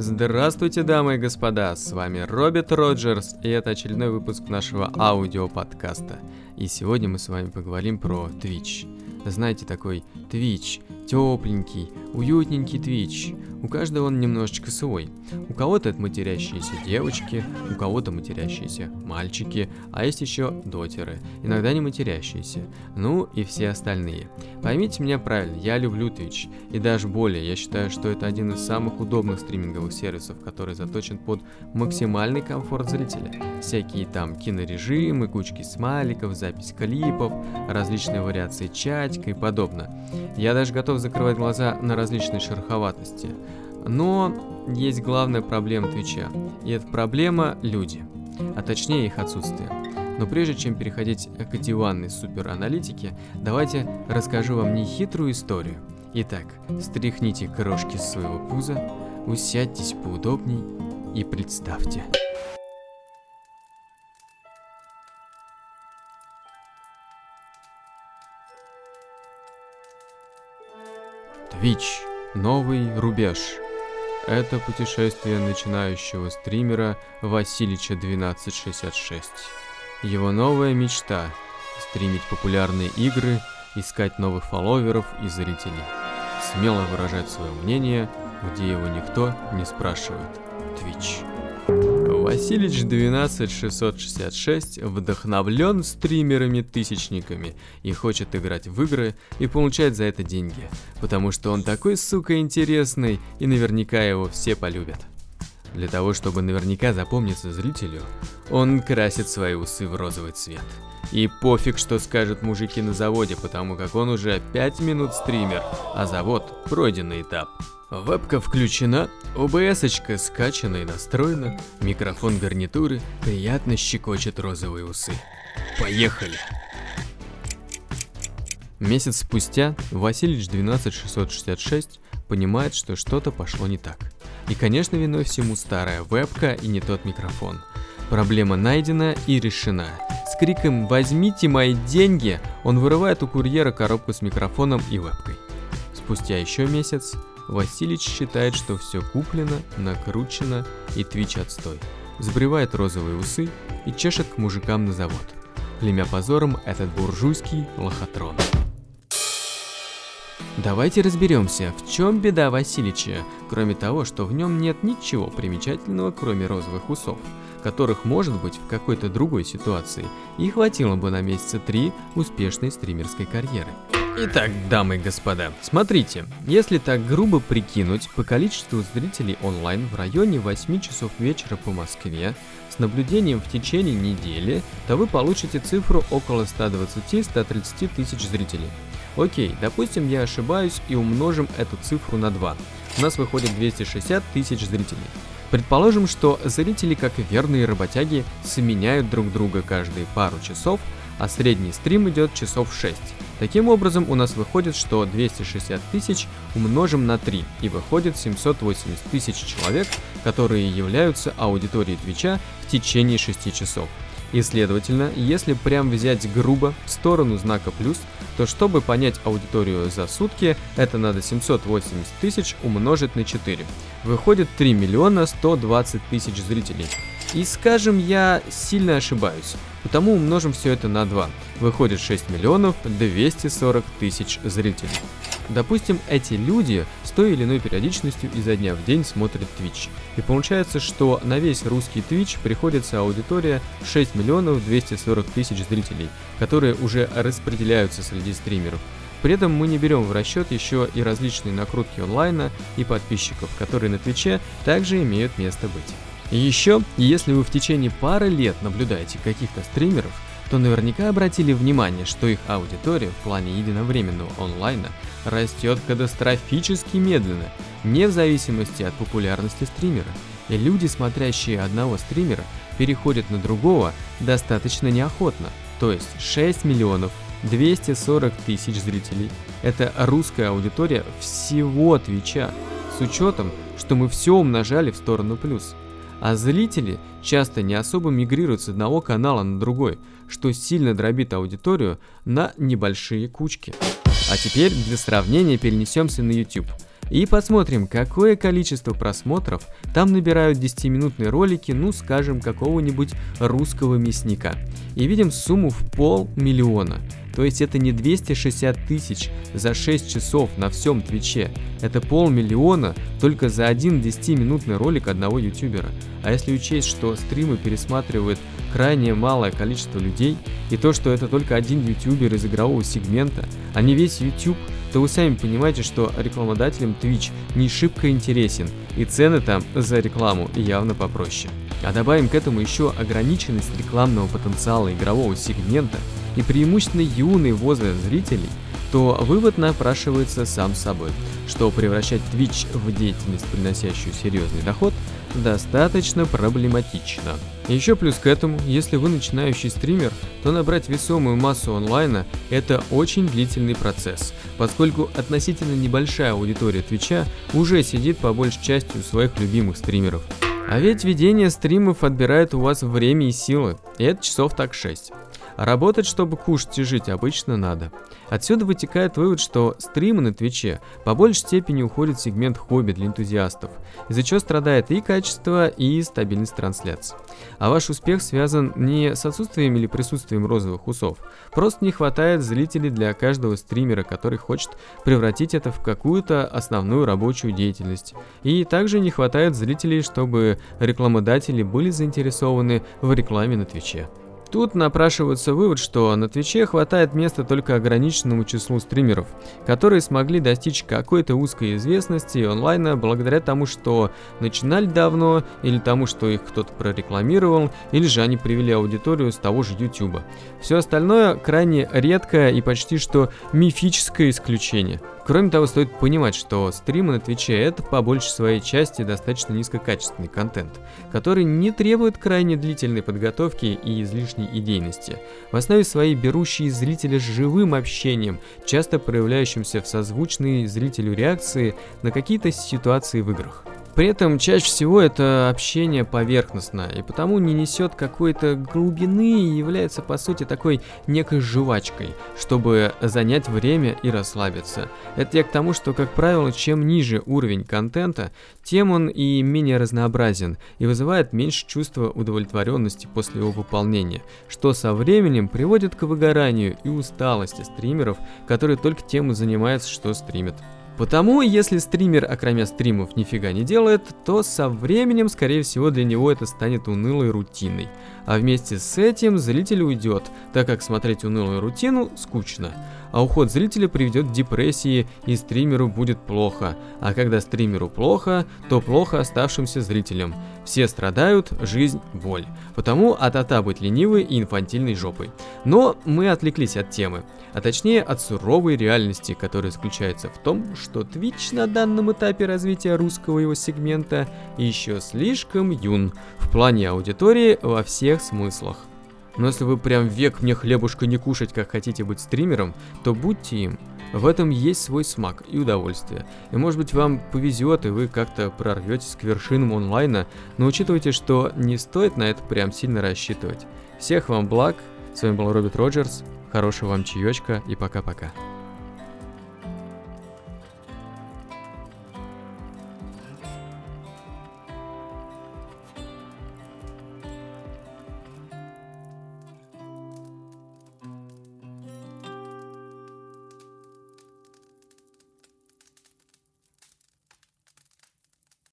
Здравствуйте, дамы и господа, с вами Роберт Роджерс, и это очередной выпуск нашего аудиоподкаста. И сегодня мы с вами поговорим про Twitch. Знаете, такой Twitch, тепленький, уютненький Twitch. У каждого он немножечко свой. У кого-то это матерящиеся девочки, у кого-то матерящиеся мальчики, а есть еще дотеры, иногда не матерящиеся, ну и все остальные. Поймите меня правильно, я люблю Twitch, и даже более, я считаю, что это один из самых удобных стриминговых сервисов, который заточен под максимальный комфорт зрителя. Всякие там кинорежимы, кучки смайликов, запись клипов, различные вариации чатика и подобное. Я даже готов закрывать глаза на различные шероховатости. Но есть главная проблема Твича, и эта проблема – люди, а точнее их отсутствие. Но прежде чем переходить к диванной супераналитике, давайте расскажу вам нехитрую историю. Итак, стряхните крошки с своего пуза, усядьтесь поудобней и представьте. Twitch. Новый рубеж. Это путешествие начинающего стримера Василича 1266. Его новая мечта – стримить популярные игры, искать новых фолловеров и зрителей. Смело выражать свое мнение, где его никто не спрашивает. Twitch. Василич 12666 вдохновлен стримерами-тысячниками и хочет играть в игры и получать за это деньги, потому что он такой, сука, интересный, и наверняка его все полюбят. Для того, чтобы наверняка запомниться зрителю, он красит свои усы в розовый цвет. И пофиг, что скажут мужики на заводе, потому как он уже 5 минут стример, а завод – пройденный этап. Вебка включена, ОБС-очка скачана и настроена, микрофон гарнитуры приятно щекочет розовые усы. Поехали! Месяц спустя Васильевич 12666 понимает, что что-то пошло не так. И, конечно, виной всему старая вебка и не тот микрофон. Проблема найдена и решена. Криком «Возьмите мои деньги!» он вырывает у курьера коробку с микрофоном и вебкой. Спустя еще месяц Василич считает, что все куплено, накручено и твич отстой. Сбривает розовые усы и чешет к мужикам на завод. Племя позором этот буржуйский лохотрон. Давайте разберемся, в чем беда Василича, кроме того, что в нем нет ничего примечательного, кроме розовых усов, которых может быть в какой-то другой ситуации, и хватило бы на месяца три успешной стримерской карьеры. Итак, дамы и господа, смотрите, если так грубо прикинуть, по количеству зрителей онлайн в районе 8 часов вечера по Москве, с наблюдением в течение недели, то вы получите цифру около 120-130 тысяч зрителей. Окей, допустим я ошибаюсь и умножим эту цифру на 2. У нас выходит 260 тысяч зрителей. Предположим, что зрители, как верные работяги, сменяют друг друга каждые пару часов, а средний стрим идет часов 6. Таким образом, у нас выходит, что 260 тысяч умножим на 3, и выходит 780 тысяч человек, которые являются аудиторией Твича в течение 6 часов. И следовательно, если прям взять грубо в сторону знака плюс, то чтобы понять аудиторию за сутки, это надо 780 тысяч умножить на 4. Выходит 3 миллиона 120 тысяч зрителей. И скажем, я сильно ошибаюсь, потому умножим все это на 2. Выходит 6 миллионов 240 тысяч зрителей. Допустим, эти люди с той или иной периодичностью изо дня в день смотрят Twitch. И получается, что на весь русский Twitch приходится аудитория 6 миллионов 240 тысяч зрителей, которые уже распределяются среди стримеров. При этом мы не берем в расчет еще и различные накрутки онлайна и подписчиков, которые на Твиче также имеют место быть. И еще, если вы в течение пары лет наблюдаете каких-то стримеров, то наверняка обратили внимание, что их аудитория в плане единовременного онлайна растет катастрофически медленно, не в зависимости от популярности стримера. И люди, смотрящие одного стримера, переходят на другого достаточно неохотно. То есть 6 миллионов 240 тысяч зрителей. Это русская аудитория всего Твича, с учетом, что мы все умножали в сторону плюс. А зрители часто не особо мигрируют с одного канала на другой, что сильно дробит аудиторию на небольшие кучки. А теперь для сравнения перенесемся на YouTube. И посмотрим, какое количество просмотров там набирают 10-минутные ролики, ну скажем, какого-нибудь русского мясника. И видим сумму в полмиллиона. То есть это не 260 тысяч за 6 часов на всем Твиче. Это полмиллиона только за один 10-минутный ролик одного ютубера. А если учесть, что стримы пересматривает крайне малое количество людей, и то, что это только один ютубер из игрового сегмента, а не весь YouTube, то вы сами понимаете, что рекламодателям Twitch не шибко интересен, и цены там за рекламу явно попроще. А добавим к этому еще ограниченность рекламного потенциала игрового сегмента и преимущественно юный возраст зрителей, то вывод напрашивается сам собой, что превращать Twitch в деятельность, приносящую серьезный доход, достаточно проблематично. Еще плюс к этому, если вы начинающий стример, то набрать весомую массу онлайна – это очень длительный процесс, поскольку относительно небольшая аудитория Твича уже сидит по большей части у своих любимых стримеров. А ведь ведение стримов отбирает у вас время и силы, и это часов так 6. А работать, чтобы кушать и жить, обычно надо. Отсюда вытекает вывод, что стримы на Твиче по большей степени уходят в сегмент хобби для энтузиастов, из-за чего страдает и качество, и стабильность трансляций. А ваш успех связан не с отсутствием или присутствием розовых усов, просто не хватает зрителей для каждого стримера, который хочет превратить это в какую-то основную рабочую деятельность. И также не хватает зрителей, чтобы рекламодатели были заинтересованы в рекламе на Твиче. Тут напрашивается вывод, что на Твиче хватает места только ограниченному числу стримеров, которые смогли достичь какой-то узкой известности онлайна благодаря тому, что начинали давно, или тому, что их кто-то прорекламировал, или же они привели аудиторию с того же YouTube. Все остальное крайне редкое и почти что мифическое исключение. Кроме того, стоит понимать, что стримы на Твиче это по большей своей части достаточно низкокачественный контент, который не требует крайне длительной подготовки и излишней идейности, в основе своей берущий зрителя живым общением, часто проявляющимся в созвучной зрителю реакции на какие-то ситуации в играх. При этом чаще всего это общение поверхностно, и потому не несет какой-то глубины и является по сути такой некой жвачкой, чтобы занять время и расслабиться. Это я к тому, что, как правило, чем ниже уровень контента, тем он и менее разнообразен, и вызывает меньше чувства удовлетворенности после его выполнения, что со временем приводит к выгоранию и усталости стримеров, которые только тем и занимаются, что стримят. Потому, если стример, окромя стримов, нифига не делает, то со временем, скорее всего, для него это станет унылой рутиной. А вместе с этим зритель уйдет, так как смотреть унылую рутину скучно. А уход зрителя приведет к депрессии, и стримеру будет плохо. А когда стримеру плохо, то плохо оставшимся зрителям. Все страдают, жизнь – боль. Потому а-та-та быть ленивой и инфантильной жопой. Но мы отвлеклись от темы а точнее от суровой реальности, которая заключается в том, что Twitch на данном этапе развития русского его сегмента еще слишком юн в плане аудитории во всех смыслах. Но если вы прям век мне хлебушка не кушать, как хотите быть стримером, то будьте им. В этом есть свой смак и удовольствие. И может быть вам повезет, и вы как-то прорветесь к вершинам онлайна, но учитывайте, что не стоит на это прям сильно рассчитывать. Всех вам благ, с вами был Роберт Роджерс, Хорошего вам чаечка и пока-пока.